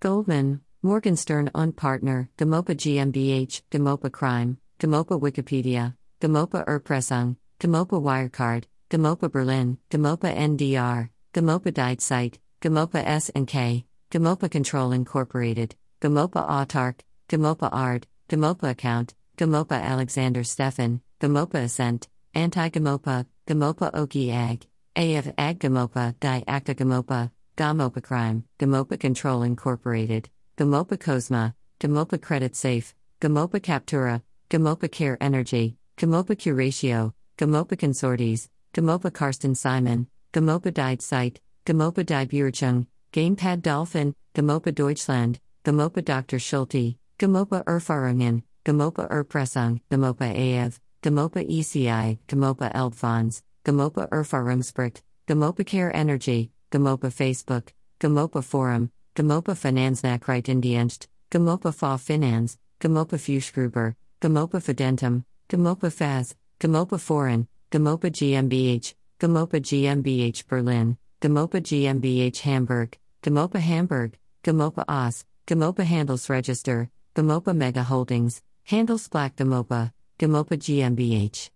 Goldman, Morgenstern und Partner, GoMoPa GmbH, GoMoPa Crime, GoMoPa Wikipedia, GoMoPa Erpressung, GoMoPa Wirecard, GoMoPa Berlin, GoMoPa NDR, GoMoPa Died Site, GoMoPa S&K, GoMoPa Control Incorporated, GoMoPa Autark, GoMoPa Ard, GoMoPa Account, GoMoPa Alexander Stefan, GoMoPa Ascent, Anti-GoMoPa, GoMoPa Oki Ag, AF Ag GoMoPa, Di Acta GoMoPa, GoMoPa Crime, GoMoPa Control Incorporated, GoMoPa Cosma, GoMoPa Credit Safe, GoMoPa Captura, GoMoPa Care Energy, GoMoPa Curatio, GoMoPa Consortes, GoMoPa Karsten Simon, GoMoPa Died Site, GoMoPa Die Burchung, Gamepad Dolphin, GoMoPa Deutschland, GoMoPa Dr. Schulte, GoMoPa Erfahrungen, GoMoPa Erpressung, GoMoPa AF, GoMoPa ECI, GoMoPa Elbfonds, GoMoPa Erfahrungsbericht, GoMoPa Care Energy, GoMoPa Facebook, GoMoPa Forum, GoMoPa Finanznachrichtendienst, GoMoPa Fa Finanz, GoMoPa Fuschgruber, GoMoPa Fidentum, GoMoPa Faz, GoMoPa Foreign, GoMoPa GmbH, GoMoPa GmbH Berlin, GoMoPa GmbH Hamburg, GoMoPa Hamburg, GoMoPa Oz, GoMoPa Handelsregister, GoMoPa Mega Holdings, Handelsblatt GoMoPa, GoMoPa GmbH.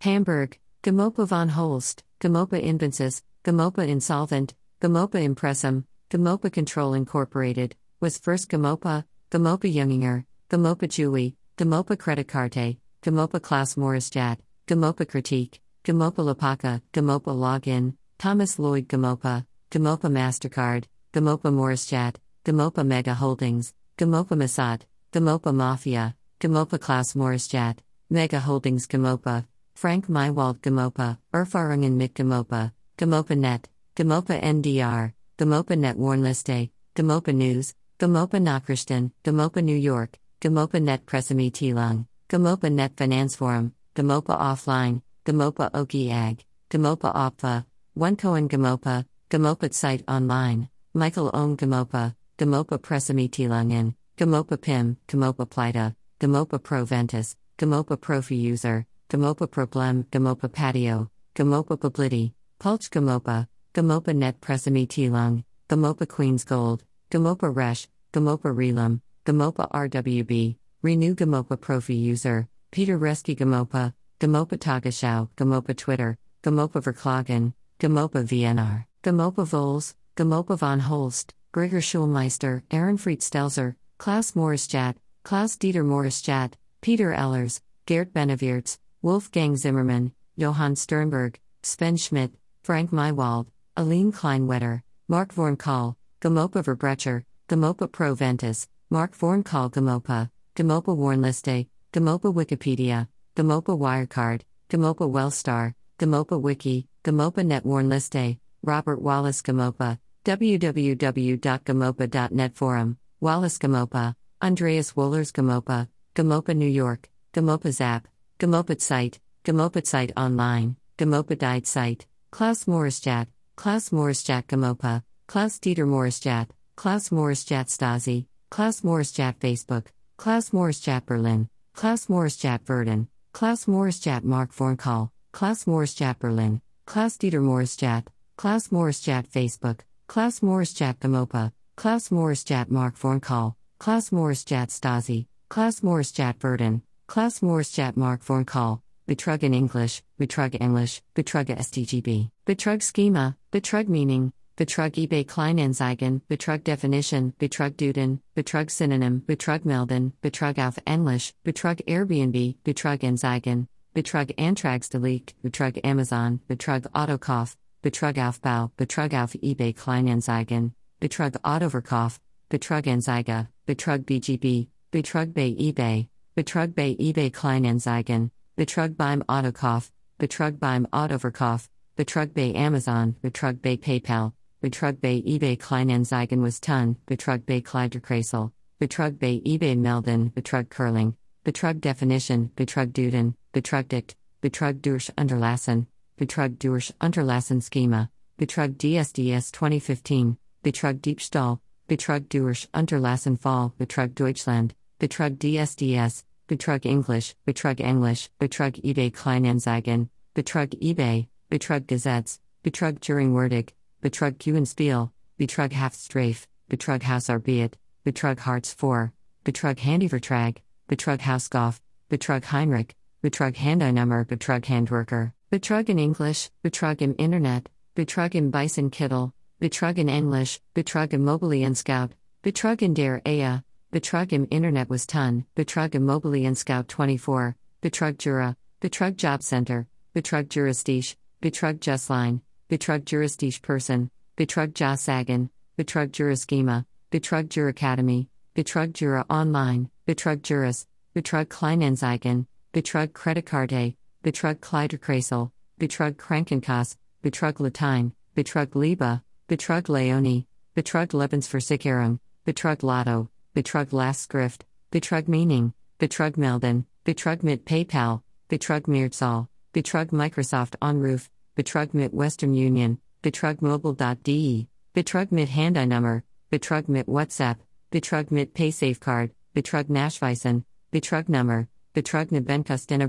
Hamburg, GoMoPa von Holst, GoMoPa Invensis, GoMoPa Insolvent, GoMoPa Impressum, GoMoPa Control Incorporated, was first GoMoPa, GoMoPa Junginger, GoMoPa Chewy, GoMoPa Creditcarte, GoMoPa Klaus Maurischat, GoMoPa Critique, GoMoPa Lapaka, GoMoPa Login, Thomas Lloyd GoMoPa, GoMoPa MasterCard, GoMoPa Maurischat, GoMoPa Mega Holdings, GoMoPa Masat, GoMoPa Mafia, GoMoPa Klaus Maurischat, Mega Holdings GoMoPa, Frank Mywald GoMoPa, Erfahrungen mit GoMoPa, GoMoPa Net, GoMoPa NDR, GoMoPa Net Warnliste, GoMoPa News, GoMoPa Nachrichten, GoMoPa New York, GoMoPa Net Pressemitteilung, GoMoPa Net Finanzforum, GoMoPa Offline, GoMoPa Oki Ag, GoMoPa Opfa, Onecoin GoMoPa, GoMoPa Site Online, Michael Ohm GoMoPa, GoMoPa Pressemitteilungen, GoMoPa PIM, GoMoPa Plita, GoMoPa Proventus, GoMoPa Profi User, GoMoPa Problem, GoMoPa Patio, GoMoPa Publity, Pulch GoMoPa, GoMoPa Net Pressemitteilung, GoMoPa Queen's Gold, GoMoPa Resh, GoMoPa Relum, GoMoPa RWB, Renew GoMoPa Profi User, Peter Reski GoMoPa, GoMoPa Tagesschau, GoMoPa Twitter, GoMoPa Verklagen, GoMoPa VNR, GoMoPa Vols, GoMoPa von Holst, Gregor Schulmeister, Ehrenfried Stelzer, Klaus Maurischat, Klaus Dieter Maurischat, Peter Ellers, Gert Beneviertz, Wolfgang Zimmermann, Johann Sternberg, Sven Schmidt, Frank Mywald, Aline Kleinwetter, Mark Vornkahl, GoMoPa Verbrecher, GoMoPa Proventus, Mark Vornkahl GoMoPa, GoMoPa Warnliste, GoMoPa Wikipedia, GoMoPa Wirecard, GoMoPa Wellstar, GoMoPa Wiki, GoMoPa Net Warnliste, Robert Wallace GoMoPa, www.gamopa.net Forum, Wallace GoMoPa, Andreas Wohlers GoMoPa, GoMoPa New York, GoMoPa Zap, GoMoPa Site, GoMoPa Site Online, GoMoPa Died Site, Klaus Maurischat, Klaus Maurischat GoMoPa, Klaus Dieter Maurischat, Klaus Maurischat Stasi, Klaus Maurischat Facebook, Klaus Maurischat Berlin, Klaus Maurischat Verden, Klaus Maurischat Mark Vornkahl, Klaus Maurischat Berlin, Klaus Dieter Maurischat, Klaus Maurischat Facebook, Klaus Maurischat GoMoPa, Klaus Maurischat Mark Vornkahl, Klaus Maurischat Stasi, Klaus Maurischat Verden, Klaus Maurischat Mark Vornkahl, Betrug in English, Betrug English, Betrug STGB, Betrug Schema, Betrug Meaning, Betrug eBay Kleinanzeigen, Betrug Definition, Betrug Duden, Betrug Synonym, Betrug Melden, Betrug auf Englisch, Betrug Airbnb, Betrug Anzeigen, Betrug Antragsdelik, Betrug Amazon, Betrug Autokauf, Betrug Aufbau, Betrug auf eBay Kleinanzeigen, Betrug Autoverkauf, Betrug Anzeige, Betrug BGB, Betrug bei eBay, Betrug bei eBay Kleinanzeigen, Betrug beim Autokauf, Betrug beim Autoverkauf, Betrug bei Amazon, Betrug bei PayPal, Betrug bei eBay Kleinanzeigen was Ton, Betrug bei Kleiderkreisel, Betrug bei eBay Melden, Betrug Curling, Betrug Definition, Betrug Duden, Betrugdict, Betrug durch Unterlassen, Betrug durch Unterlassen Schema, Betrug DSDS 2015, Betrug Diebstahl, Betrug durch Unterlassen Fall, Betrug Deutschland, Betrug DSDS, Betrug English, Betrug English, Betrug eBay Kleinanzeigen, Betrug eBay, Betrug Gesetz, Betrug Turingwerdig, Betrug Kuenspiel, Betrug Haftstrafe, Betrug Hausarbeit, Betrug Hartz 4, Betrug Handyvertrag, Betrug Hausgolf, Betrug Heinrich, Betrug Handeinummer, Betrug Handwerker, Betrug in English, Betrug im Internet, Betrug im Bison Kittel, Betrug in English, Betrug im Scout, Betrug in der Ehe, Betrug im Internet was Ton, Betrug im Scout 24, Betrug Jura, Betrug Job Center, Betrug Juristisch, Betrug Justline, Betrug Juristisch Person, Betrug Jossagen, Betrug Juraschema, Betrug Juracademy, Betrug Jura Online, Betrug Juris, Betrug Kleinanzeigen, Betrug Kreditkarte, Betrug Kleiderkreisel, Betrug Krankenkasse, Betrug Latein, Betrug Liebe, Betrug Leonie, Betrug Lebensversicherung, Betrug Lotto, Betrug Lastschrift, Betrug Meaning, Betrug Melden, Betrug mit PayPal, Betrug Mehrzahl, Betrug Microsoft Onroof, Betrug mit Western Union, Betrug Mobile.de, Betrug mit Handynummer, Betrug mit WhatsApp, Betrug mit PaySafeCard, Betrug Nachweisen, Betrug Nummer, Betrug Nebenkostena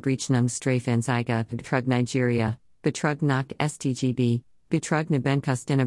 Strafenzeige, Betrug Nigeria, Betrug nach STGB, Betrug Nebenkostena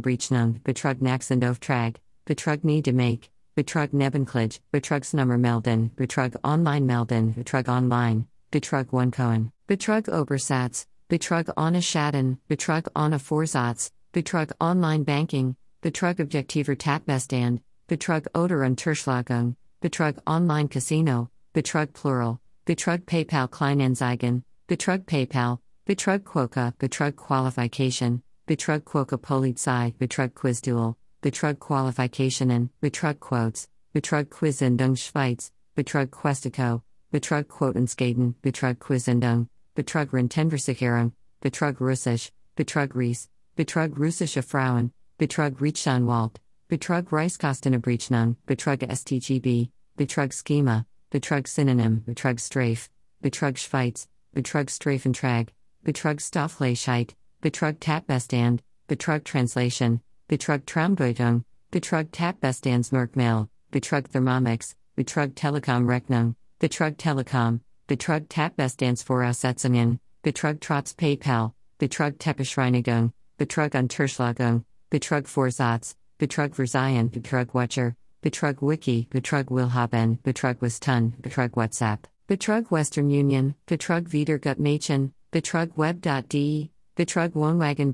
Betrug Naxendoftrag, Betrug nie de make, Betrug Nebenklage, Betrugsnummer melden, Betrug online melden, Betrug online, Betrug one Cohen, Betrug Obersatz, Betrug ohne Schaden, Betrug ohne Vorsatz, Betrug online banking, Betrug objektiver Tatbestand, Betrug oder Unterschlagung, Betrug online casino, Betrug plural, Betrug PayPal Kleinanzeigen, Betrug PayPal, Betrug Quoka, Betrug Qualification, Betrug Quoka Polizei, Betrug Quizduel, Betrug Qualifikationen, Betrug Quotes, Betrug Quizendung Schweiz, Betrug Questico, Betrug Quotenskaden, Betrug Quizendung, Betrug Rentenversicherung, Betrug Russisch, Betrug Ries, Betrug Russische Frauen, Betrug Rechtsanwalt, Betrug Reichskostenabrechnung, Betrug STGB, Betrug Schema, Betrug Synonym, Betrug Strafe, Betrug Schweiz, Betrug Strafentrag, Betrug Stoffleischheit, Betrug Tatbestand, Betrug Translation, Betrug Traumdeutung, Betrug Tatbestandsmerkmal, Betrug Thermomix, Betrug Telekom Rechnung, Betrug Telekom, Betrug Tatbestandsvoraussetzungen, Betrug Trotz PayPal, Betrug Teppichreinigung, Betrug Unterschlagung, Betrug Vorsatz, Betrug Verzeihen, Betrug Watcher, Betrug Wiki, Betrug Willhaben, Betrug Westun, Betrug WhatsApp, Betrug Western Union, Betrug Wiedergutmachen, Betrug Web.de, Betrug Wohnwagen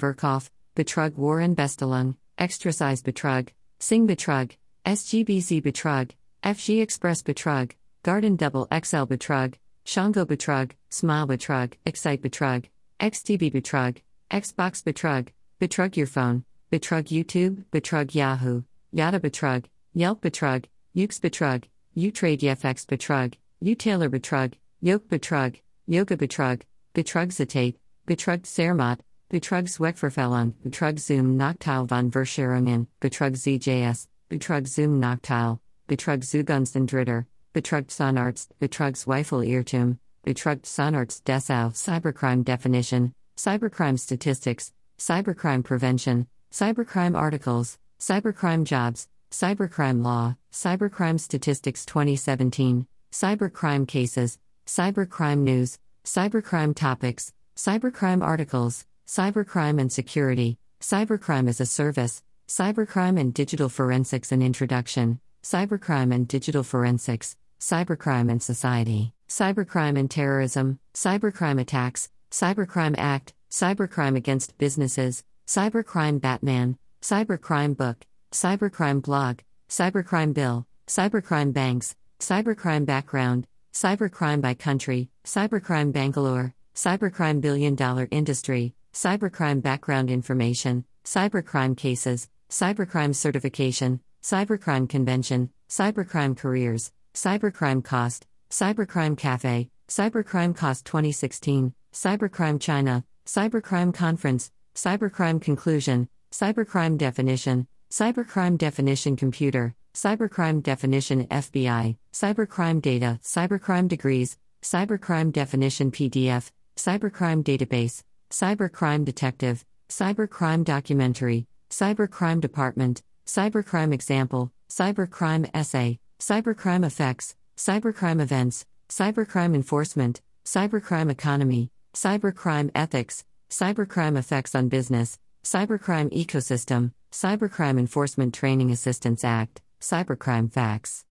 Betrug Warren Bestelung, Extrasize Betrug, Sing Betrug, SGBZ Betrug, FG Express Betrug, Garden Double XL Betrug, Shango Betrug, Smile Betrug, Excite Betrug, XTB Betrug, Xbox Betrug, Betrug Your Phone, Betrug YouTube, Betrug Yahoo, Yada Betrug, Yelp Betrug, Ukes Betrug, Utrade Yefx Betrug, Utaylor Betrug, Yoke Betrug, Yoga Betrug, Betrug Zitate, Betrug Zermatt, Betrug Zweckverfällung, Betrug Zoom Nachteil von Verscherungen, Betrug ZJS, Betrug Zoom Nachteil, Betrug Zugunsten Betrug Sonarzt, Betrug Zweifel Irrtum, Betrug Sonarzt Dessau, Cybercrime Definition, Cybercrime Statistics, Cybercrime Prevention, Cybercrime Articles, Cybercrime Jobs, Cybercrime Law, Cybercrime Statistics 2017, Cybercrime Cases, Cybercrime News, Cybercrime Topics, Cybercrime Articles, Cybercrime and Security, Cybercrime as a Service, Cybercrime and Digital Forensics and Introduction, Cybercrime and Digital Forensics, Cybercrime and Society, Cybercrime and Terrorism, Cybercrime Attacks, Cybercrime Act, Cybercrime Against Businesses, Cybercrime Batman, Cybercrime Book, Cybercrime Blog, Cybercrime Bill, Cybercrime Banks, Cybercrime Background, Cybercrime by Country, Cybercrime Bangalore, Cybercrime Billion Dollar Industry, Cybercrime Background Information, Cybercrime Cases, Cybercrime Certification, Cybercrime Convention, Cybercrime Careers, Cybercrime Cost, Cybercrime Cafe, Cybercrime Cost 2016, Cybercrime China, Cybercrime Conference, Cybercrime Conclusion, Cybercrime Definition, Cybercrime Definition Computer, Cybercrime Definition FBI, Cybercrime Data, Cybercrime Degrees, Cybercrime Definition PDF, Cybercrime Database, Cybercrime Detective, Cybercrime Documentary, Cybercrime Department, Cybercrime Example, Cybercrime Essay, Cybercrime Effects, Cybercrime Events, Cybercrime Enforcement, Cybercrime Economy, Cybercrime Ethics, Cybercrime Effects on Business, Cybercrime Ecosystem, Cybercrime Enforcement Training Assistance Act, Cybercrime Facts.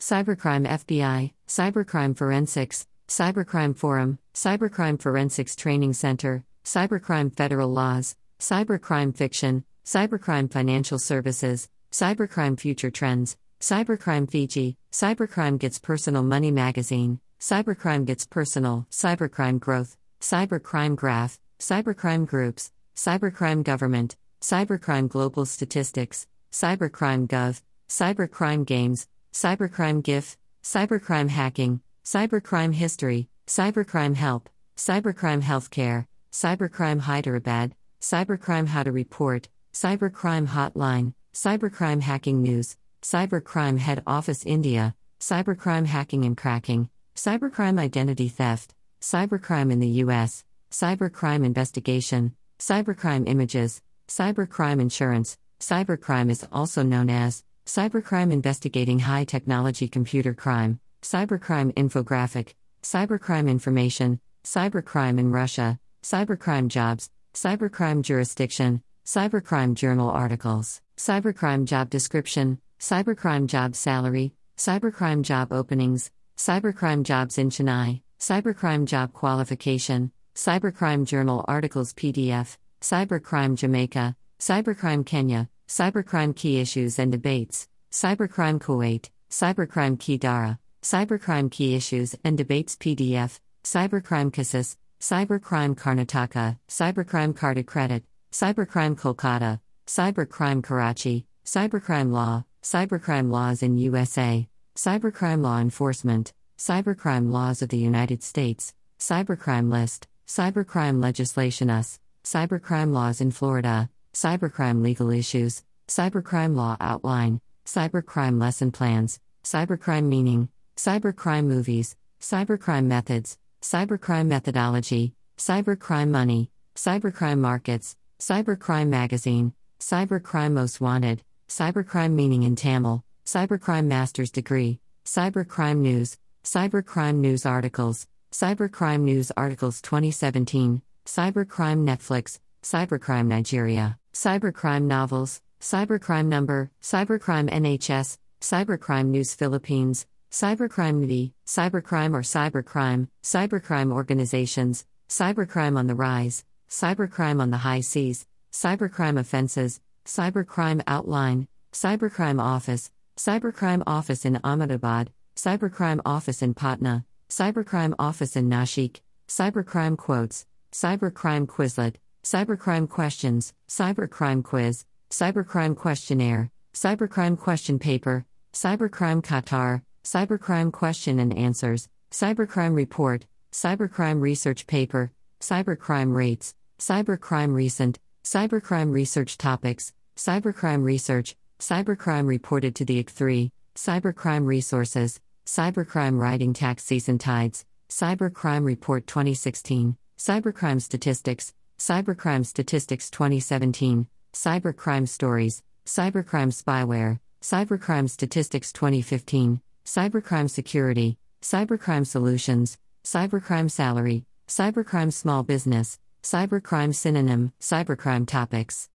Cybercrime FBI, Cybercrime Forensics, Cybercrime Forum, Cybercrime Forensics Training Center, Cybercrime Federal Laws, Cybercrime Fiction, Cybercrime Financial Services, Cybercrime Future Trends, Cybercrime Fiji, Cybercrime Gets Personal Money Magazine, Cybercrime Gets Personal, Cybercrime Growth, Cybercrime Graph, Cybercrime Groups, Cybercrime Government, Cybercrime Global Statistics, Cybercrime Gov, Cybercrime Games, Cybercrime GIF, Cybercrime Hacking, Cybercrime History, Cybercrime Help, Cybercrime Healthcare, Cybercrime Hyderabad, Cybercrime How to Report, Cybercrime Hotline, Cybercrime Hacking News, Cybercrime Head Office India, Cybercrime Hacking and Cracking, Cybercrime Identity Theft, Cybercrime in the US, Cybercrime Investigation, Cybercrime Images, Cybercrime Insurance, Cybercrime is also known as Cybercrime Investigating High Technology Computer Crime, Cybercrime Infographic, Cybercrime Information, Cybercrime in Russia, Cybercrime Jobs, Cybercrime Jurisdiction, Cybercrime Journal Articles, Cybercrime Job Description, Cybercrime Job Salary, Cybercrime Job Openings, Cybercrime Jobs in Chennai, Cybercrime Job Qualification, Cybercrime Journal Articles PDF, Cybercrime Jamaica, Cybercrime Kenya, Cybercrime Key Issues and Debates, Cybercrime Kuwait, Cybercrime Key Dara, Cybercrime Key Issues and Debates PDF, Cybercrime Cassis, Cybercrime Karnataka, Cybercrime Carded Credit, Cybercrime Kolkata, Cybercrime Karachi, Cybercrime Law, Cybercrime Laws in USA, Cybercrime Law Enforcement, Cybercrime Laws of the United States, Cybercrime List, Cybercrime Legislation US, Cybercrime Laws in Florida, Cybercrime Legal Issues, Cybercrime Law Outline, Cybercrime Lesson Plans, Cybercrime Meaning, Cybercrime Movies, Cybercrime Methods, Cybercrime Methodology, Cybercrime Money, Cybercrime Markets, Cybercrime Magazine, Cybercrime Most Wanted, Cybercrime Meaning in Tamil, Cybercrime Master's Degree, Cybercrime News, Cybercrime News Articles, Cybercrime News Articles 2017, Cybercrime Netflix, Cybercrime Nigeria, Cybercrime Novels, Cybercrime Number, Cybercrime NHS, Cybercrime News Philippines, Cybercrime Cybercrime or Cybercrime, Cybercrime Organizations, Cybercrime on the Rise, Cybercrime on the High Seas, Cybercrime Offenses, Cybercrime Outline, Cybercrime Office, Cybercrime Office in Ahmedabad, Cybercrime Office in Patna, Cybercrime Office in Nashik, Cybercrime Quotes, Cybercrime Quizlet, Cybercrime Questions, Cybercrime Quiz, Cybercrime Questionnaire, Cybercrime Question Paper, Cybercrime Qatar, Cybercrime Question and Answers, Cybercrime Report, Cybercrime Research Paper, Cybercrime Rates, Cybercrime Recent, Cybercrime Research Topics, Cybercrime Research, Cybercrime reported to the IC3, Cybercrime Resources, Cybercrime Riding Tax Season Tides, Cybercrime Report 2016, Cybercrime Statistics, Cybercrime Statistics 2017, Cybercrime Stories, Cybercrime Spyware, Cybercrime Statistics 2015, Cybercrime Security, Cybercrime Solutions, Cybercrime Salary, Cybercrime Small Business, Cybercrime Synonym, Cybercrime Topics,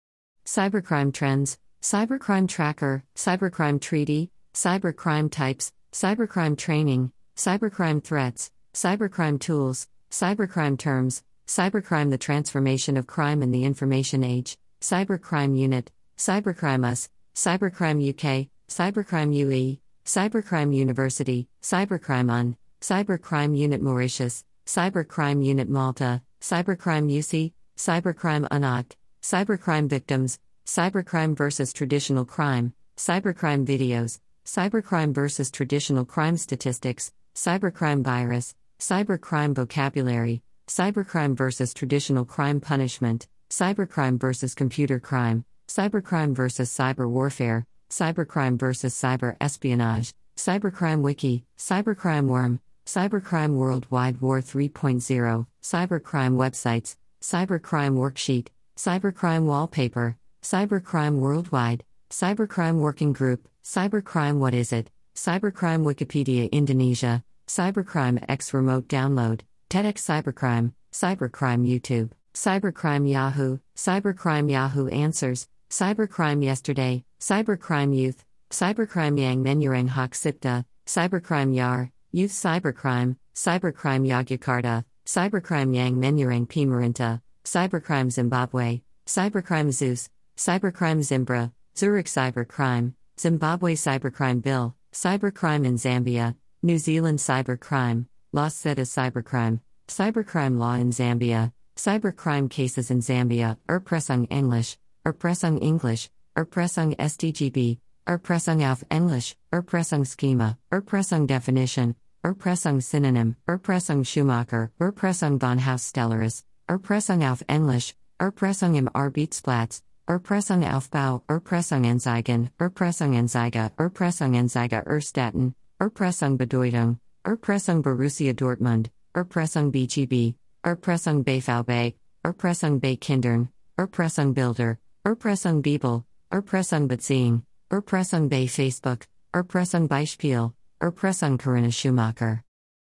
Cybercrime Trends, Cybercrime Tracker, Cybercrime Treaty, Cybercrime Types, Cybercrime Training, Cybercrime Threats, Cybercrime Tools, Cybercrime Terms, Cybercrime The Transformation of Crime in the Information Age, Cybercrime Unit, Cybercrime US, Cybercrime UK, Cybercrime UE, Cybercrime University, Cybercrime UN, Cybercrime Unit Mauritius, Cybercrime Unit Malta, Cybercrime UC, Cybercrime UNOC, Cybercrime Victims, Cybercrime versus Traditional Crime, Cybercrime Videos, Cybercrime versus Traditional Crime Statistics, Cybercrime Virus, Cybercrime Vocabulary, Cybercrime versus Traditional Crime Punishment, Cybercrime versus Computer Crime, Cybercrime versus Cyber Warfare, Cybercrime versus Cyber Espionage, Cybercrime Wiki, Cybercrime Worm, Cybercrime Worldwide War 3.0, Cybercrime Websites, Cybercrime Worksheet, Cybercrime Wallpaper, Cybercrime Worldwide, Cybercrime Working Group, Cybercrime What Is It, Cybercrime Wikipedia Indonesia, Cybercrime X Remote Download, TEDx Cybercrime, Cybercrime YouTube, Cybercrime Yahoo, Cybercrime Yahoo Answers, Cybercrime Yesterday, Cybercrime Youth, Cybercrime Yang Menurang Hak Sipta, Cybercrime Yar, Youth Cybercrime, Cybercrime Yogyakarta, Cybercrime Yang Menurang Pimarinta, Cybercrime Zimbabwe, Cybercrime Zeus, Cybercrime Zimbra, Zurich Cybercrime, Zimbabwe Cybercrime Bill, Cybercrime in Zambia, New Zealand Cybercrime, Los Zetas Cybercrime, Cybercrime Law in Zambia, Cybercrime Cases in Zambia, Erpressung English, Erpressung English, Erpressung SDGB, Erpressung auf Englisch, Erpressung Schema, Erpressung Definition, Erpressung Synonym, Erpressung Schumacher, Erpressung von Haus Stellaris, Erpressung auf Englisch, Erpressung im Arbeitsplatz, Erpressung Aufbau, Erpressung Enzigen, Erpressung Enziga, Erpressung Enziga Erstatten, Erpressung Bedeutung, Erpressung Borussia Dortmund, Erpressung BGB, Erpressung BVB, Erpressung bei Kindern, Erpressung Bilder, Erpressung Bibel, Erpressung Beziehung, Erpressung bei Facebook, Erpressung Beispiel, Erpressung Corinna Schumacher.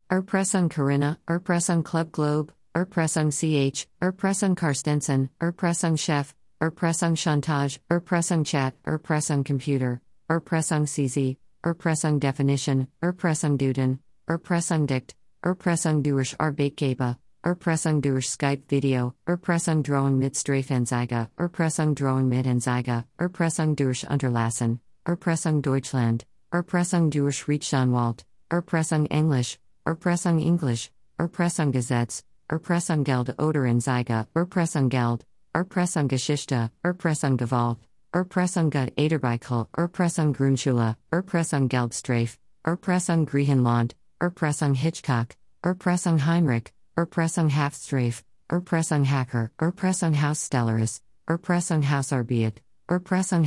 Erpressung Corinna, Erpressung Club Globe, Erpressung CH, Erpressung Karstensen, Erpressung Chef, Erpressung Chantage, Erpressung Chat, Erpressung Computer, Erpressung CZ, Erpressung Definition, Erpressung Duden, Erpressung Dict, Erpressung durch Arbeitgeber, Erpressung durch Skype Video, Erpressung Drohung mit Strafenzeige, Erpressung Drohung mit Anzeige, Erpressung durch Unterlassen, Erpressung Deutschland, Erpressung durch Rechtsanwalt, Erpressung Englisch, Erpressung Englisch, Erpressung Gesetz, Erpressung Geld oder Anzeige, Erpressung Geld, Erpressung Geschichte, Erpressung Gewalt, Erpressung Gut Ederbeikel, Erpressung Grundschule, Erpressung Geldstrafe, Erpressung Griechenland, Erpressung Hitchcock, Erpressung Heinrich, Erpressung Haftstrafe, Erpressung Hacker, Erpressung Hausstellaris, Erpressung Hausarbeit, Erpressung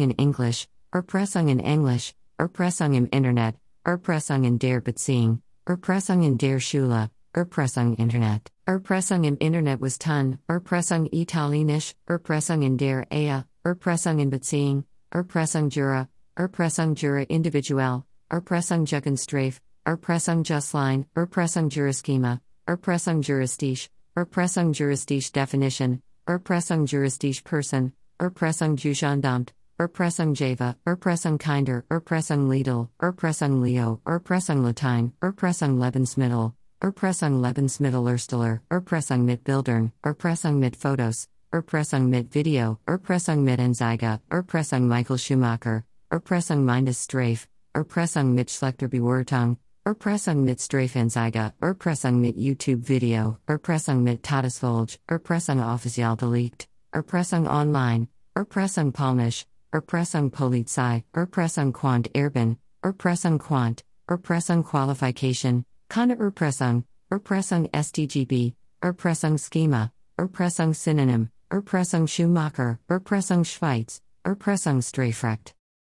in English, Erpressung in English, Erpressung im Internet, Erpressung in der Beziehung, Erpressung in der Schule, Erpressung Internet, Erpressung im Internet was Ton, Erpressung Italienisch, Erpressung in der Ehe, Erpressung in Beziehung, Erpressung Jura, Erpressung Jura Individuell, Erpressung Jugendstrafe, Erpressung Justline, Erpressung Juraschema, Erpressung Juristisch, Erpressung Juristisch Definition, Erpressung Juristisch Person, Erpressung Jugendamt, Erpressung Java, Erpressung Kinder, Erpressung Lidl, Erpressung Leo, Erpressung Latein, Erpressung Lebensmittel, Erpressung Lebensmittel Ersteller, Erpressung mit Bildern, Erpressung mit Fotos, Erpressung mit Video, Erpressung mit Anzeige, Erpressung Michael Schumacher, Erpressung meines Strafe, Erpressung mit schlechter Bewertung, Erpressung mit Strafenzeige, Erpressung mit YouTube Video, Erpressung mit Todesfolge, Erpressung offiziell delegt, Erpressung online, Erpressung Polnisch, Erpressung Polizei, Erpressung Quant Erben, Erpressung Quant, Erpressung Qualification, Kana Erpressung, Erpressung STGB, Erpressung Schema, Erpressung Synonym, Erpressung Schumacher, Erpressung Schweiz, Erpressung Strafrecht.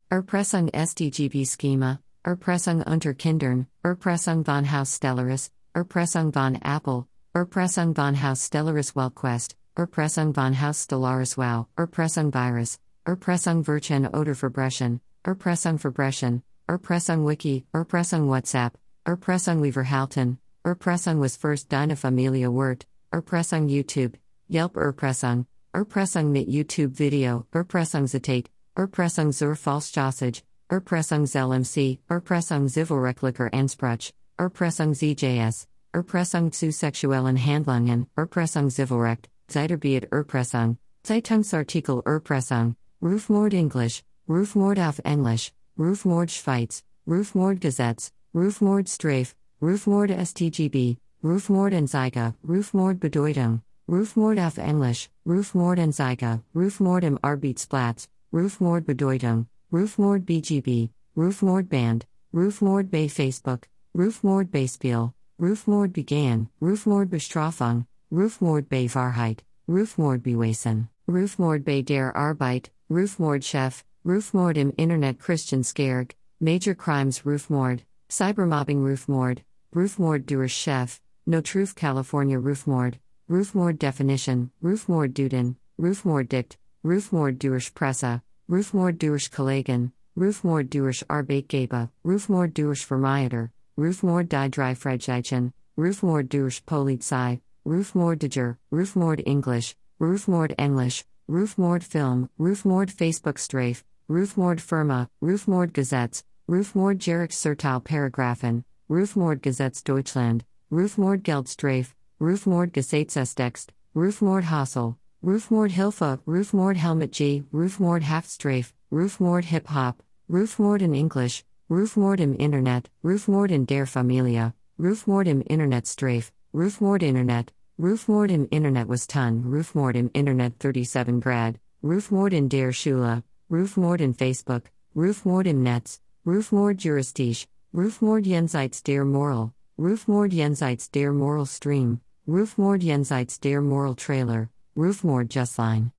Erpressung STGB Schema, Erpressung unter Kindern, Erpressung von Haus Stellaris, Erpressung von Apple, Erpressung von Haus Stellaris Wellquest, Erpressung von Haus Stellaris Wow, Erpressung Virus, Erpressung Virchen oder Verbrechen, Erpressung Verbrechen, Erpressung Wiki, Erpressung WhatsApp, Erpressung Leverhalten, Erpressung was first deine Familie Wirt, Erpressung YouTube, Yelp Erpressung, Erpressung mit YouTube Video, Erpressung Zitate, Erpressung zur Falschjossage, Erpressung ZLMC, Erpressung Zivilrechtlicher Ansprach, Erpressung ZJS, Erpressung zu sexuellen Handlungen, Erpressung Zivilrecht, Zeitarbeit Erpressung, Zeitungsartikel Erpressung, Rufmord Englisch, Rufmord auf Englisch, Rufmord Schweiz, Rufmord Gesetz, Rufmord Strafe, Rufmord STGB, Rufmord Anzeige, Rufmord Bedeutung, Rufmord auf Englisch, Rufmord Anzeige, Rufmord im Arbeitsplatz, Rufmord Bedeutung, Rufmord BGB, Rufmord Band, Rufmord bei Facebook, Rufmord Beispiel, Rufmord began, Rufmord Bestrafung, Rufmord bei Wahrheit, Rufmord Bewesen, Rufmord bei der Arbeit, Rufmord Chef, Rufmord im Internet Christian Skerg, Major Crimes Rufmord, Cybermobbing Rufmord, Rufmord durch Chef, No Truth California Rufmord, Rufmord Definition, Rufmord Duden, Rufmord Dict, Rufmord durch Presse, Rufmord durch Kollegen, Rufmord durch Arbeitgeber, Rufmord durch Vermieter, Rufmord die drei Freizeichen, Rufmord durch Polizei, Rufmordiger, Rufmord English, Rufmord English, Rufmord Film, Rufmord Facebook Strafe, Rufmord Firma, Rufmord Gazettes, Rufmord Jerick Sertal Paragraphen, Rufmord Gazettes Deutschland, Rufmord Geldstrafe, Rufmord Gesetzestext, Rufmord Hassel, Rufmord Hilfe, Rufmord Helmet G, Rufmord Haftstrafe, Rufmord Hip Hop, Rufmord in English, Rufmord im Internet, Rufmord in der Familie, Rufmord im Internet Strafe, Rufmord Internet, Rufmord im Internet was Ton, Rufmord im Internet 37 Grad, Rufmord in der Schule, Rufmord in Facebook, Rufmord im Netz, Rufmord Juristisch, Rufmord Jenseits der Moral, Rufmord Jenseits der Moral Stream, Rufmord Jenseits der Moral Trailer, Rufmord Justline.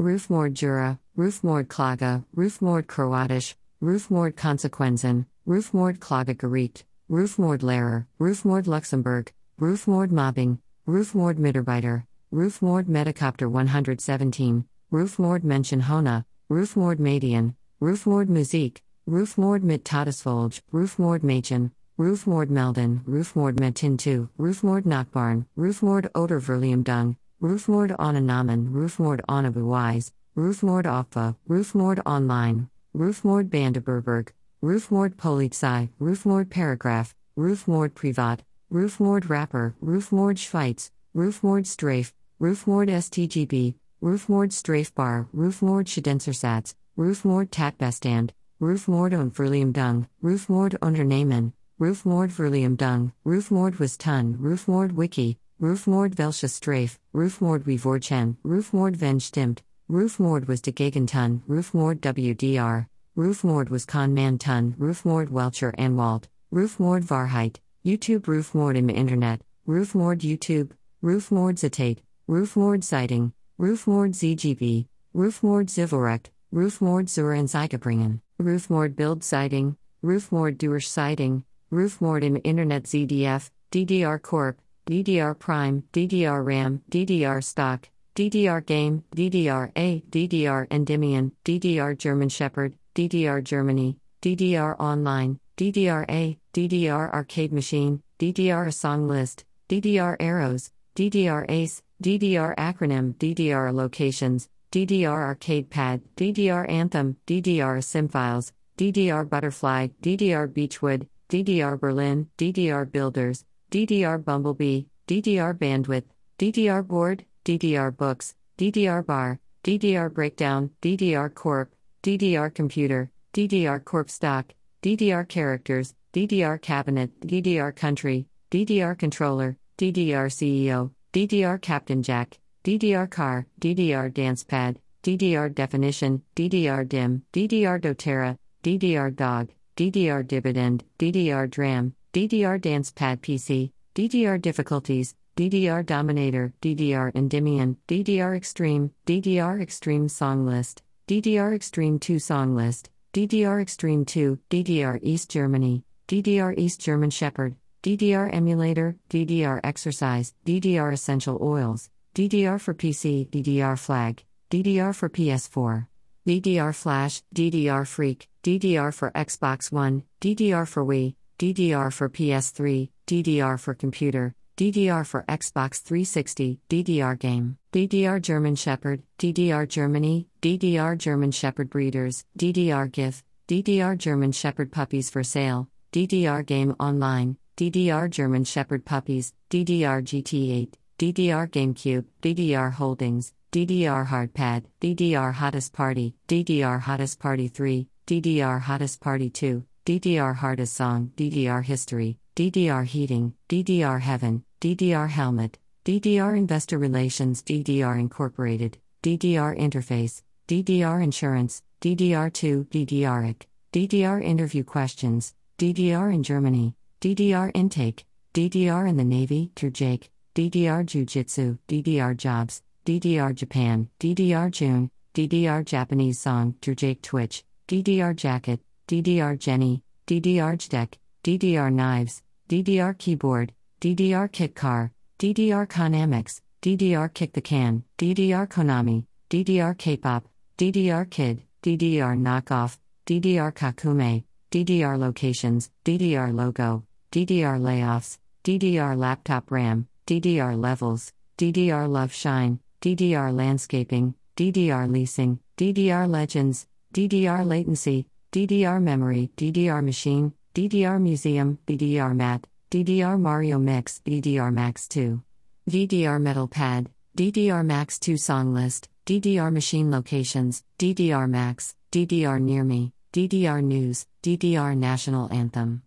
Rufmord Jura, Rufmord Klaga, Rufmord Kroatisch, Rufmord Konsequenzen, Rufmord Klaga Gericht, Rufmord Lehrer, Rufmord Luxembourg, Rufmord Mobbing, Rufmord Mitarbeiter, Rufmord Metacopter 117, Rufmord Menschen Hona, Rufmord Median, Rufmord Muziek, Rufmord mit Todesfolge, Rufmord Machen, Rufmord Melden, Rufmord Metin 2, Rufmord Nachbarn, Rufmord Oder Verliumdung, Rufmord Onanamen, Rufmord Onabuwise, Rufmord Opfa, Rufmord Online, Rufmord Bandeberberg, Rufmord Polizei, Rufmord Paragraph, Rufmord Privat, Rufmord Rapper, Rufmord Schweiz, Rufmord Strafe, Rufmord STGB, Rufmord Strafbar, Rufmord Schadensersatz, Rufmord Tatbestand, Rufmord und Verliumdung, Rufmord Unternehmen, Rufmord Verliumdung, was Ton, Rufmord Wiki, Rufmord Welsche Strafe, Rufmord Wivorchen, Rufmord Ven Stimmt, Rufmord was de Gegenton, Rufmord WDR, Rufmord was Man Ton, Welcher Anwalt, Rufmord Varheit, YouTube Rufmord im Internet, Rufmord YouTube, Rufmord Zitate, Rufmord Sighting, Rufmord ZGB, Rufmord Zivilrecht, Rufmord Zur Anzeigebringen, Rufmord Bild Sighting, Rufmord Durch Sighting, Rufmord im Internet ZDF, DDR Corp, DDR Prime, DDR RAM, DDR Stock, DDR Game, DDR A, DDR Endymion, DDR German Shepherd, DDR Germany, DDR Online, DDR A, DDR Arcade Machine, DDR Song List, DDR Arrows, DDR Ace, DDR Acronym, DDR Locations, DDR Arcade Pad, DDR Anthem, DDR Simfiles, DDR Butterfly, DDR Beechwood, DDR Berlin, DDR Builders, DDR Bumblebee, DDR Bandwidth, DDR Board, DDR Books, DDR Bar, DDR Breakdown, DDR Corp, DDR Computer, DDR Corp Stock, DDR Characters, DDR Cabinet, DDR Country, DDR Controller, DDR CEO, DDR Captain Jack, DDR Car, DDR Dance Pad, DDR Definition, DDR Dim, DDR doTERRA, DDR Dog, DDR Dividend, DDR DRAM, DDR Dance Pad PC, DDR Difficulties, DDR Dominator, DDR Endymion, DDR Extreme, DDR Extreme Song List, DDR Extreme 2 Song List, DDR Extreme 2, DDR East Germany, DDR East German Shepherd, DDR Emulator, DDR Exercise, DDR Essential Oils, DDR for PC, DDR Flag, DDR for PS4, DDR Flash, DDR Freak, DDR for Xbox One, DDR for Wii, DDR for PS3, DDR for Computer, DDR for Xbox 360, DDR Game, DDR German Shepherd, DDR Germany, DDR German Shepherd Breeders, DDR GIF, DDR German Shepherd Puppies for Sale, DDR Game Online, DDR German Shepherd Puppies, DDR GT8, DDR GameCube, DDR Holdings, DDR Hardpad, DDR Hottest Party, DDR Hottest Party 3, DDR Hottest Party 2, DDR Hardest Song, DDR History, DDR Heating, DDR Heaven, DDR Helmet, DDR Investor Relations, DDR Incorporated, DDR Interface, DDR Insurance, DDR2, DDR IC, DDR Interview Questions, DDR in Germany, DDR Intake, DDR in the Navy, to Jake, DDR Jiu Jitsu, DDR Jobs, DDR Japan, DDR June, DDR Japanese Song, to Jake Twitch, DDR Jacket, DDR Jenny, DDR JDEC, DDR Knives, DDR Keyboard, DDR Kit Car, DDR Konamix, DDR Kick the Can, DDR Konami, DDR K-pop, DDR Kid, DDR Knockoff, DDR Kakume, DDR Locations, DDR Logo, DDR Layoffs, DDR Laptop RAM, DDR Levels, DDR Love Shine, DDR Landscaping, DDR leasing, DDR legends, DDR latency, DDR memory, DDR machine, DDR museum, DDR mat, DDR Mario Mix, DDR Max 2. DDR metal pad, DDR Max 2 song list, DDR machine locations, DDR Max, DDR Near Me, DDR News, DDR National Anthem.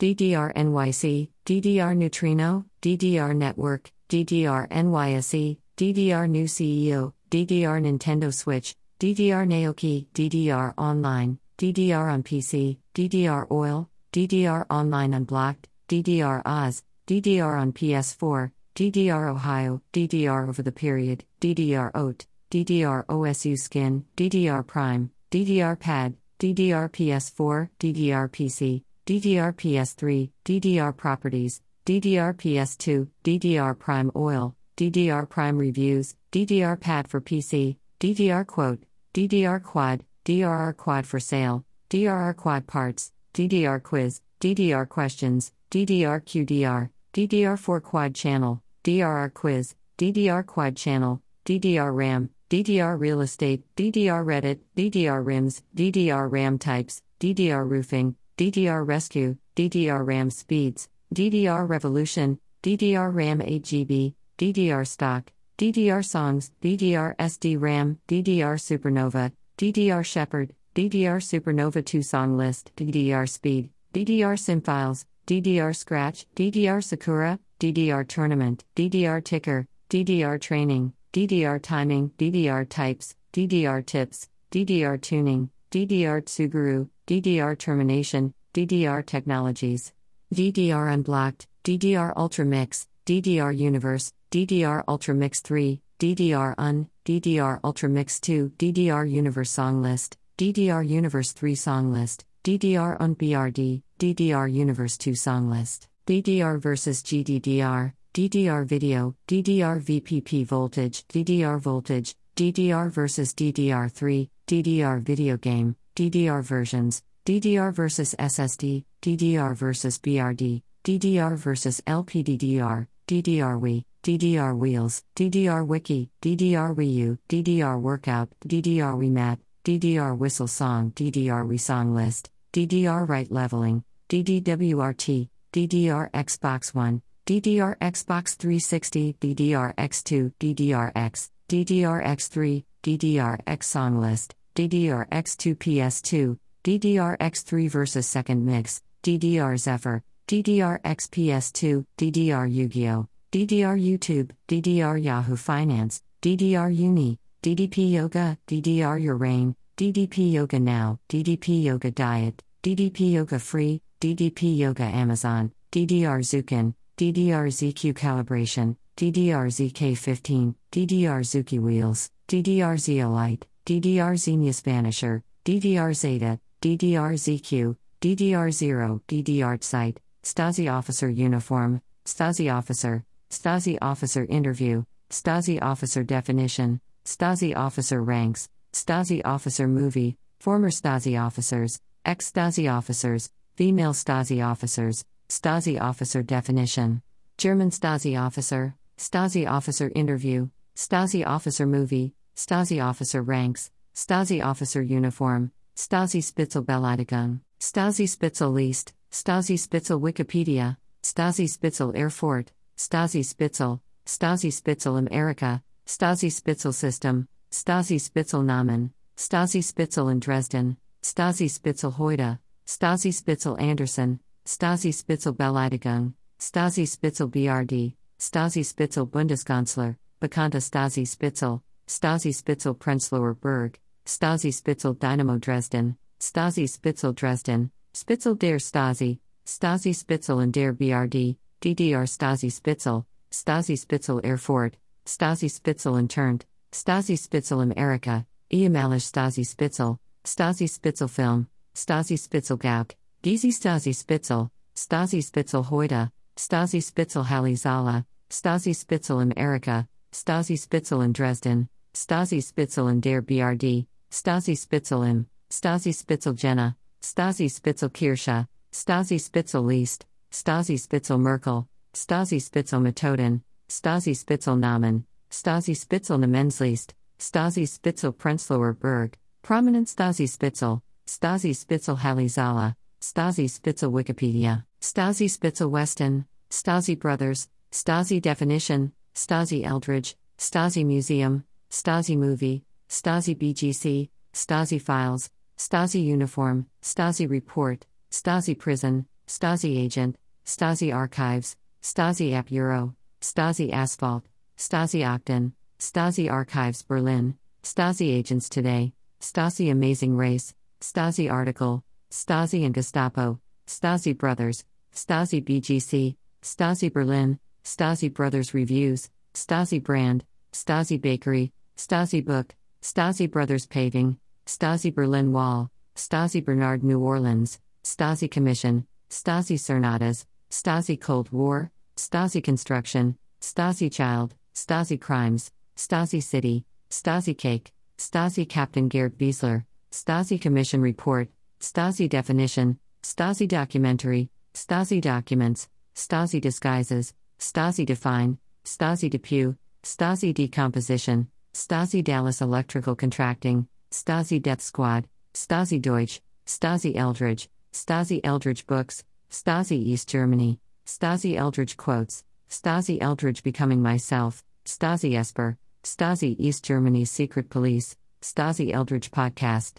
DDR NYC, DDR Neutrino, DDR Network, DDR NYSE, DDR New CEO, DDR Nintendo Switch, DDR Naoki, DDR Online, DDR on PC, DDR Oil, DDR Online Unblocked, DDR Oz, DDR on PS4, DDR Ohio, DDR over the period, DDR OAT, DDR OSU Skin, DDR Prime, DDR Pad, DDR PS4, DDR PC, DDR PS3, DDR Properties, DDR PS2, DDR Prime Oil, DDR Prime Reviews, DDR Pad for PC, DDR Quote, DDR Quad, DRR Quad for sale, DRR Quad Parts, DDR Quiz, DDR Questions, DDR QDR, DDR4 Quad Channel, DRR Quiz, DDR Quad Channel, DDR RAM, DDR Real Estate, DDR Reddit, DDR RIMS, DDR RAM Types, DDR Roofing, DDR Rescue, DDR RAM Speeds, DDR Revolution, DDR RAM 8GB, DDR Stock, DDR Songs, DDR SD RAM, DDR Supernova, DDR Shepherd, DDR Supernova 2 Song List, DDR Speed, DDR Files, DDR Scratch, DDR Sakura, DDR Tournament, DDR Ticker, DDR Training, DDR Timing, DDR Types, DDR Tips, DDR Tuning, DDR Tsuguru, DDR Termination, DDR Technologies, DDR Unblocked, DDR Ultra Mix, DDR Universe, DDR Ultra Mix 3, DDR Un, DDR Ultra Mix 2, DDR Universe Song List, DDR Universe 3 Song List, DDR Un BRD, DDR Universe 2 Song List, DDR vs GDDR, DDR Video, DDR VPP Voltage, DDR Voltage, DDR vs DDR3, DDR Video Game, DDR Versions, DDR vs SSD, DDR vs BRD, DDR vs LPDDR, DDR Wii, DDR Wheels, DDR Wiki, DDR Wii U, DDR Workout, DDR Wii Mat, DDR Whistle Song, DDR Wii Song List, DDR Right Leveling, DDWRT, DDR Xbox One, DDR Xbox 360, DDR X2, DDR X, DDR X3, DDR X Song List, DDR X2 PS2, DDR X3 vs Second Mix, DDR Zephyr, DDR XPS2, DDR Yu Gi Oh!, DDR YouTube, DDR Yahoo Finance, DDR Uni, DDP Yoga, DDR Your Rain, DDP Yoga Now, DDP Yoga Diet, DDP Yoga Free, DDP Yoga Amazon, DDR Zukin, DDR ZQ Calibration, DDR ZK15, DDR Zuki Wheels, DDR Zeolite, DDR Zenius Vanisher, DDR Zeta, DDR ZQ, DDR 0, DDR Site, Stasi Officer Uniform, Stasi Officer, Stasi Officer Interview, Stasi Officer Definition, Stasi Officer Ranks, Stasi Officer Movie, Former Stasi Officers, Ex Stasi Officers, Female Stasi Officers, Stasi Officer Definition, German Stasi Officer, Stasi Officer Interview, Stasi Officer Movie, Stasi Officer Ranks, Stasi Officer Uniform, Stasi Spitzel Beleidigung, Stasi Spitzel List, Stasi Spitzel Wikipedia, Stasi Spitzel Erfurt, Stasi Spitzel, Stasi Spitzel America, Stasi Spitzel System, Stasi Spitzel Namen, Stasi Spitzel in Dresden, Stasi Spitzel Heute, Stasi Spitzel Anderson, Stasi Spitzel Beleidigung, Stasi Spitzel BRD, Stasi Spitzel Bundeskanzler, Bekannte Stasi Spitzel, Stasi Spitzel Prenzlauer Berg, Stasi Spitzel Dynamo Dresden, Stasi Spitzel Dresden, Spitzel der Stasi, Stasi Spitzel in der BRD, DDR Stasi Spitzel, Stasi Spitzel Erfurt, Stasi Spitzel interned, Stasi Spitzel America, ehemalige Stasi Spitzel, Stasi Spitzel Film, Stasi Spitzel Gauk, Gizi Stasi Spitzel, Stasi Spitzel Heute, Stasi Spitzel Halle Zala, Stasi Spitzel America, Stasi Spitzel in Dresden, Stasi Spitzel in der BRD, Stasi Spitzel im, Stasi Spitzel Jena, Stasi Spitzel Kirche, Stasi Spitzel List, Stasi Spitzel Merkel, Stasi Spitzel Methoden, Stasi Spitzel Namen, Stasi Spitzel Namensliest, Stasi Spitzel Prenzlauer Berg, Prominent Stasi Spitzel, Stasi Spitzel Halizala, Stasi Spitzel Wikipedia, Stasi Spitzel Weston, Stasi Brothers, Stasi Definition, Stasi Eldridge, Stasi Museum, Stasi Movie, Stasi BGC, Stasi Files, Stasi Uniform, Stasi Report, Stasi Prison, Stasi Agent, Stasi Archives, Stasi App Euro, Stasi Asphalt, Stasi Octon, Stasi Archives Berlin, Stasi Agents Today, Stasi Amazing Race, Stasi Article, Stasi and Gestapo, Stasi Brothers, Stasi BGC, Stasi Berlin, Stasi Brothers Reviews, Stasi Brand, Stasi Bakery, Stasi Book, Stasi Brothers Paving, Stasi Berlin Wall, Stasi Bernard New Orleans, Stasi Commission, Stasi Cernadas, Stasi Cold War, Stasi Construction, Stasi Child, Stasi Crimes, Stasi City, Stasi Cake, Stasi Captain Gerd Wiesler, Stasi Commission Report, Stasi Definition, Stasi Documentary, Stasi Documents, Stasi Disguises, Stasi Define, Stasi Depew, Stasi Decomposition, Stasi Dallas Electrical Contracting, Stasi Death Squad, Stasi Deutsch, Stasi Eldredge, Stasi Eldredge Books, Stasi East Germany, Stasi Eldredge Quotes, Stasi Eldredge Becoming Myself, Stasi Esper, Stasi East Germany's Secret Police, Stasi Eldredge Podcast,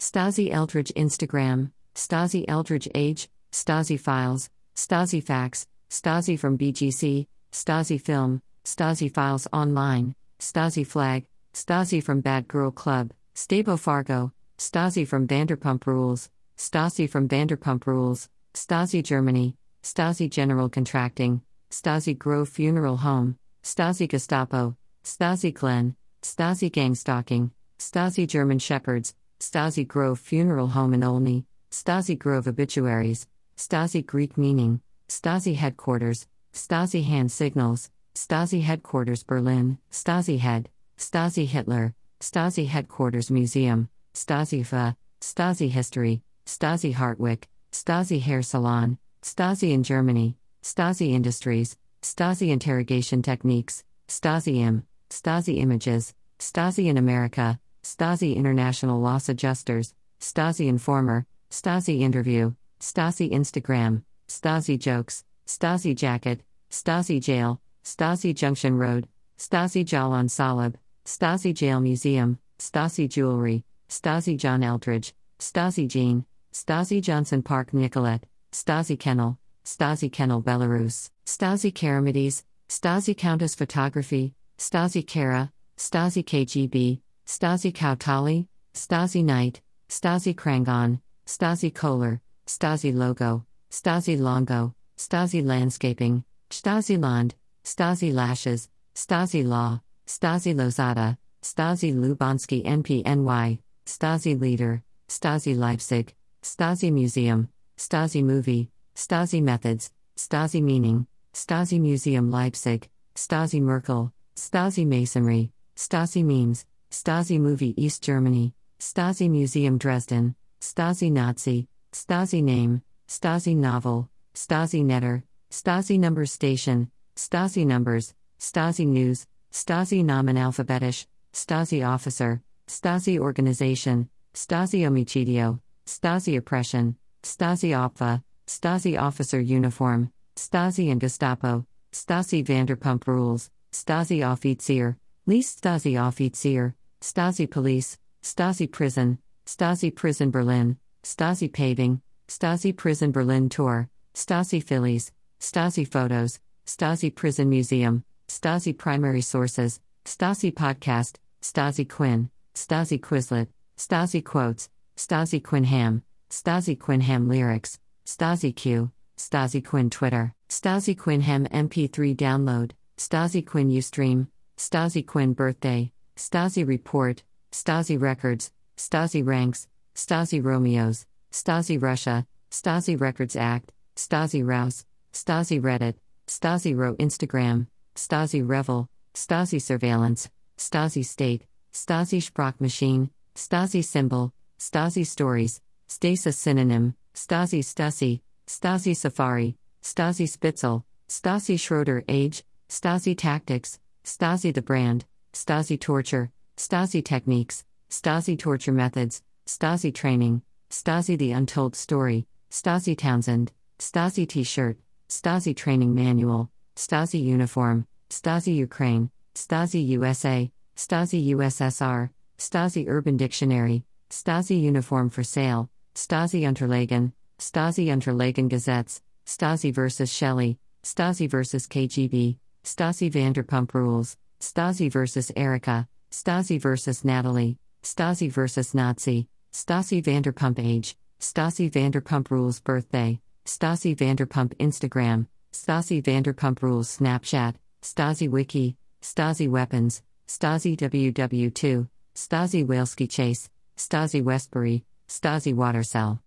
Stasi Eldredge Instagram, Stasi Eldredge Age, Stasi Files, Stasi Facts, Stasi from BGC, Stasi Film, Stasi Files Online, Stasi Flag, Stasi from Bad Girl Club, Stabo Fargo, Stasi from Vanderpump Rules, Stasi from Vanderpump Rules, Stasi Germany, Stasi General Contracting, Stasi Grove Funeral Home, Stasi Gestapo, Stasi Glen, Stasi Gang Stalking, Stasi German Shepherds, Stasi Grove Funeral Home in Olney, Stasi Grove Obituaries, Stasi Greek Meaning, Stasi Headquarters, Stasi Hand Signals, Stasi Headquarters Berlin, Stasi Head, Stasi Hitler, Stasi Headquarters Museum, Stasi FA, Stasi History, Stasi Hartwick, Stasi Hair Salon, Stasi in Germany, Stasi Industries, Stasi Interrogation Techniques, Stasi Im, Stasi Images, Stasi in America, Stasi International Loss Adjusters, Stasi Informer, Stasi Interview, Stasi Instagram, Stasi Jokes, Stasi Jacket, Stasi Jail, Stasi Junction Road, Stasi Jalan Salib, Stasi Jail Museum, Stasi Jewelry, Stasi John Eldredge, Stasi Jean, Stasi Johnson Park Nicolet, Stasi Kennel, Stasi Kennel Belarus, Stasi Karamides, Stasi Countess Photography, Stasi Kara, Stasi KGB, Stasi Kautali, Stasi Knight, Stasi Krangon, Stasi Kohler, Stasi Logo, Stasi Longo, Stasi Landscaping, Stasi Land, Stasi Lashes, Stasi Law, Stasi Lozada, Stasi Lubansky NPNY, Stasi Leader, Stasi Leipzig, Stasi Museum, Stasi Movie, Stasi Methods, Stasi Meaning, Stasi Museum Leipzig, Stasi Merkel, Stasi Masonry, Stasi Memes, Stasi Movie East Germany, Stasi Museum Dresden, Stasi Nazi, Stasi Name, Stasi Novel, Stasi Netter, Stasi Number Station, Stasi Numbers, Stasi News, Stasi Namen Alphabetisch, Stasi Officer, Stasi Organization, Stasi Omicidio, Stasi Oppression, Stasi Opfa, Stasi Officer Uniform, Stasi and Gestapo, Stasi Vanderpump Rules, Stasi Offizier, Least Stasi Offizier, Stasi Police, Stasi Prison, Stasi Prison Berlin, Stasi Paving, Stasi Prison Berlin Tour, Stasi Phillies, Stasi Photos, Stasi Prison Museum, Stasi Primary Sources, Stasi Podcast, Stasi Quinn, Stasi Quizlet, Stasi Quotes, Stasi Quinham, Stasi Quinham Lyrics, Stasi Q, Stasi Quinn Twitter, Stasi Quinham MP3 download, Stasi Quinn Ustream, Stasi Quinn Birthday, Stasi Report, Stasi Records, Stasi Ranks, Stasi Romeos, Stasi Russia, Stasi Records Act, Stasi Rouse, Stasi Reddit, Stasi Ro Instagram, Stasi Revel, Stasi Surveillance, Stasi State, Stasi Sprachmaschine, Stasi Symbol, Stasi Stories, Stasi Synonym, Stasi Stasi, Stasi Safari, Stasi Spitzel, Stasi Schroeder Age, Stasi Tactics, Stasi the Brand, Stasi Torture, Stasi techniques, Stasi torture methods, Stasi training, Stasi the untold story, Stasi Townsend, Stasi t shirt, Stasi training manual, Stasi uniform, Stasi Ukraine, Stasi USA, Stasi USSR, Stasi Urban Dictionary, Stasi Uniform for Sale, Stasi Unterlagen, Stasi Unterlagen Gazettes, Stasi vs. Shelley, Stasi vs. KGB, Stasi Vanderpump Rules, Stasi vs. Erica, Stasi vs. Natalie, Stasi vs. Nazi, Stasi Vanderpump Age, Stasi Vanderpump Rules Birthday, Stasi Vanderpump Instagram, Stasi Vanderpump Rules Snapchat, Stasi Wiki, Stasi Weapons, Stasi WW2, Stasi Waleski Chase, Stasi Westbury, Stasi Watercell.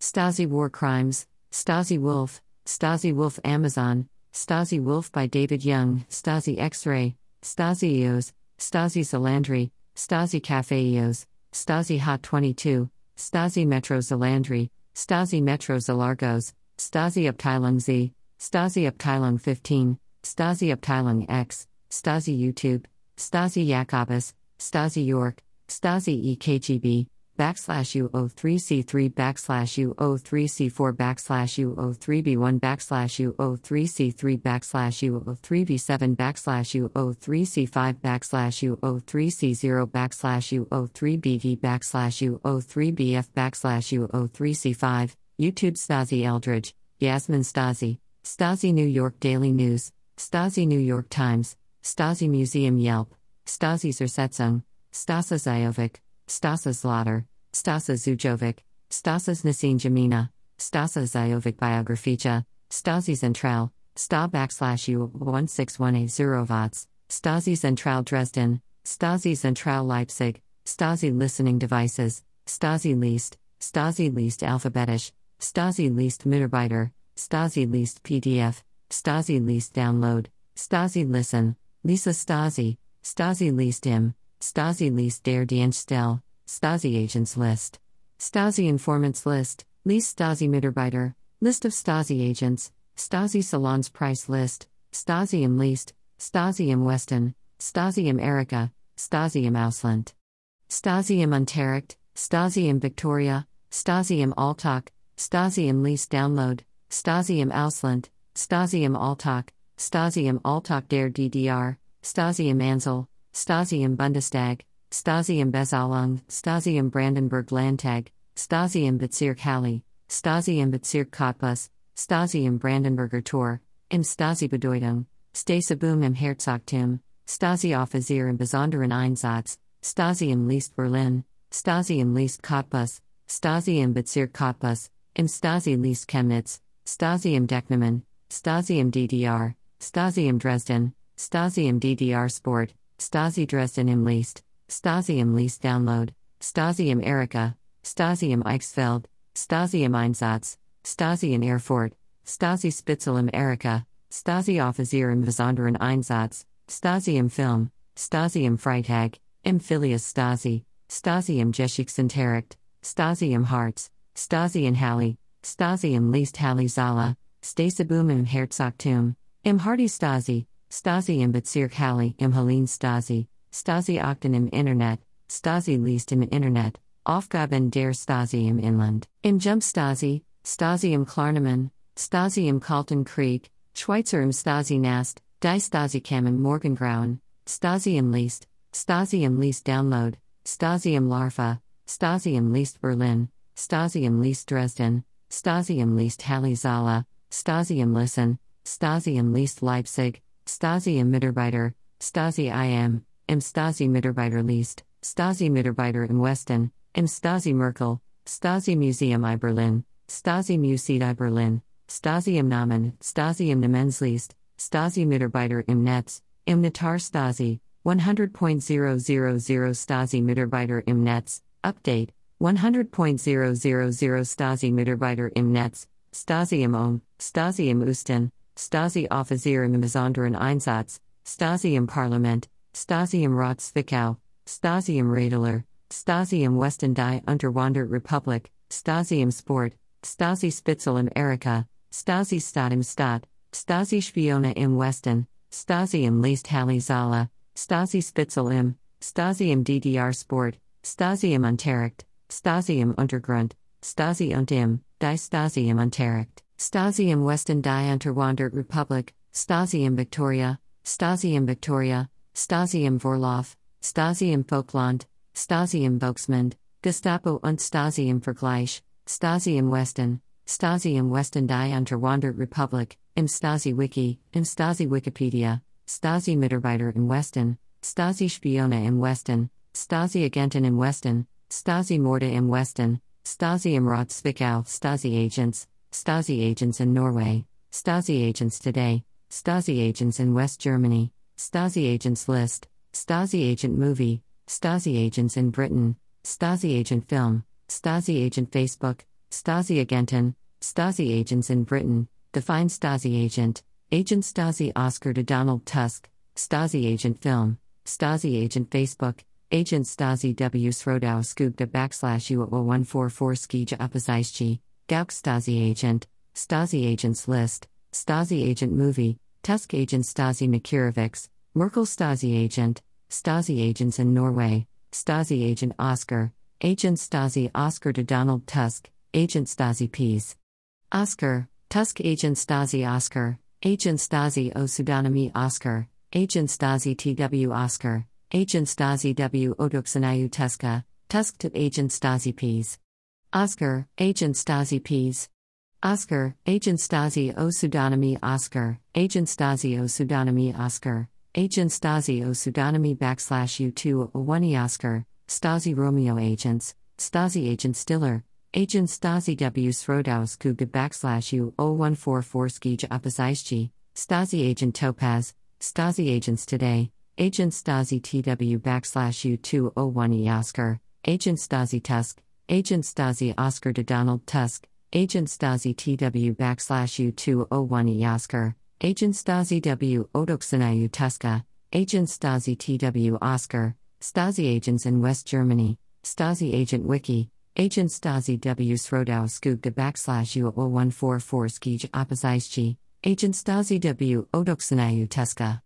Stasi War Crimes, Stasi Wolf, Stasi Wolf Amazon, Stasi Wolf by David Young, Stasi X Ray, Stasi EOS, Stasi Zalandri, Stasi Cafe EOS, Stasi Hot 22, Stasi Metro Zalandri, Stasi Metro Zalargos, Stasi Abteilung Z, Stasi Abteilung 15, Stasi Abteilung X, Stasi YouTube, Stasi Jacobus, Stasi York, Stasi EKGB, backslash U03C3 backslash U03C4 backslash U03B1 backslash U03C3 backslash U03B7 backslash U03C5 backslash U03C0 backslash U03BV backslash U03BF backslash U03C5, YouTube Stasi Eldredge, Yasmin Stasi, Stasi New York Daily News, Stasi New York Times, Stasi Museum Yelp, Stasi Zersetzung, Stasa Zajovic, Stasa Zlotter, Stasa Zujovic, Stasas Nasin Jamina, Stasa Zajovic Biografia, Stasi Zentral, Sta backslash U 16180 Vots, Stasi Zentral Dresden, Stasi Zentral Leipzig, Stasi Listening Devices, Stasi Least, Stasi Least Alphabetisch, Stasi Least Mitarbeiter, Stasi Least PDF, Stasi Least Download, Stasi Listen, Lisa Stasi, Stasi Least Im, Stasi Least Der Dienststelle, Stasi Agents List. Stasi Informants List, List Stasi Mitarbeiter, List of Stasi Agents, Stasi Salons Price List, Stasi im List, Stasi im Westen, Stasi im Erika, Stasi im Ausland. Stasi im Unterricht, Stasi im Victoria, Stasi im Alltag, Stasi im List Download, Stasi im Ausland, Stasi im Alltag, Stasi im Alltag der DDR, Stasi im Ansel, Stasi im Bundestag, Stasi im Bezahlung, Stasi im Brandenburg Landtag, Stasi im Bezirk Halle, Stasi im Bezirk Cottbus, Stasi im Brandenburger Tor, im Stasi Bedeutung, Stasibum im Herzogtum, Stasi Offizier im Besonderen Einsatz, Stasi im List Berlin, Stasi im List Cottbus, Stasi im Bezirk Cottbus, im Stasi List Chemnitz, Stasi im Decknamen, Stasi im DDR, Stasi im Dresden, Stasi im DDR Sport, Stasi Dresden im List, Stasi im List Download, Stasi im Erika, Stasi im Eichsfeld, Stasi im Einsatz, Stasi in Erfurt, Stasi Spitzel im Erika, Stasi Offizier im Besonderen Einsatz, Stasi im Film, Stasi im Freitag, im Filius Stasi, Stasi im Geschichtsunterricht, Stasi im Harz, Stasi in Halle, Stasi im List Halle Zala, Stasibum im Herzogtum, im Hardy Stasi, Stasi im Bezirk Halle im Helene Stasi, Stasi Achten im Internet, Stasi List im Internet, Aufgaben der Stasi im Inland, im Jump Stasi, Stasi im Klarnamen, Stasi im Kalten Krieg, Schweizer im Stasi Nast, Die Stasi Kam im Morgengrauen, Stasi im List, Stasi im List Download, Stasi im Larva, Stasi im List Berlin, Stasi im List Dresden, Stasi im List Halle Zala, Stasi im Listen, Stasi im List Leipzig, Stasi im Mitarbeiter, Stasi IM, im Stasi Mitarbeiter List, Stasi Mitarbeiter im Westen, im Stasi Merkel, Stasi Museum I Berlin, Stasi Museet I Berlin, Stasi im Namen, Stasi im Namenslist, Stasi Mitarbeiter im Netz, im Natar Stasi, 100.000 Stasi Mitarbeiter im Netz, Update, 100.000 Stasi Mitarbeiter im Netz, Stasi im Ohm, Stasi im Usten, Stasi Offizier im Besonderen Einsatz, Stasi im Parlament, Stasi im Rat Stasi im Radler, Stasi im Westen die Unterwandert Republik, Stasi im Sport, Stasi Spitzel im Erika, Stasi Stadt im Stadt, Stasi Spione im Westen, Stasi im List Halle Stasi Spitzel im, Stasi im DDR Sport, Stasi im Unterricht, Stasi im Untergrund, Stasi und im, die Stasi im Unterricht, Stasi im Westen die Unterwandert Republik, Stasi im Victoria, Stasi im Victoria, Stasi im Vorlauf, Stasi im Folkland, Stasi im Volksmund, Gestapo und Stasi im Vergleich, Stasi im Westen, Stasi im Westen die Unterwandert Republik, im Stasi Wiki, im Stasi Wikipedia, Stasi Mitarbeiter im Westen, Stasi Spione im Westen, Stasi Agenten im Westen, Stasi Morde im Westen, Stasi im Rat Zwickau, Stasi Agents, Stasi Agents in Norway, Stasi Agents Today, Stasi Agents in West Germany, Stasi Agents List, Stasi Agent Movie, Stasi Agents in Britain, Stasi Agent Film, Stasi Agent Facebook, Stasi Agenten, Stasi Agents in Britain, Define Stasi Agent, Agent Stasi Oscar to Donald Tusk, Stasi Agent Film, Stasi Agent Facebook, Agent Stasi W. Srodau Skugda backslash U0144 Skija Opozicji, Gauck Stasi Agent, Stasi Agents List, Stasi Agent Movie, Tusk Agent Stasi Makirovics, Merkel Stasi Agent, Stasi Agents in Norway, Stasi Agent Oscar, Agent Stasi Oscar to Donald Tusk, Agent Stasi Peace. Oscar, Tusk Agent Stasi Oscar, Agent Stasi O Pseudonymy Oscar, Agent Stasi TW Oscar, Agent Stasi W Oduksanayu Tuska, Tusk to Agent Stasi Peas. Oscar, Agent Stasi Peas. Oscar, Agent Stasi O Pseudonymy Oscar, Agent Stasi O Pseudonymy Oscar, Agent Stasi O Pseudonymy backslash U2 O1 Oscar, Stasi Romeo Agents, Stasi Agent Stiller, Agent Stasi W Srodaus Kuga backslash U 0144 Skija Opozicji, Stasi Agent Topaz, Stasi Agents Today, Agent Stasi TW backslash U201E Oscar, Agent Stasi Tusk, Agent Stasi Oscar to Donald Tusk, Agent Stasi TW backslash U201 Oscar, Agent Stasi W Odoksanayu Tuska, Agent Stasi TW Oscar, Stasi Agents in West Germany, Stasi Agent Wiki, Agent Stasi W Srodau Skugda backslash U0144 Skij Opozicji, Agent Stasi W Odoksanayu Tuska.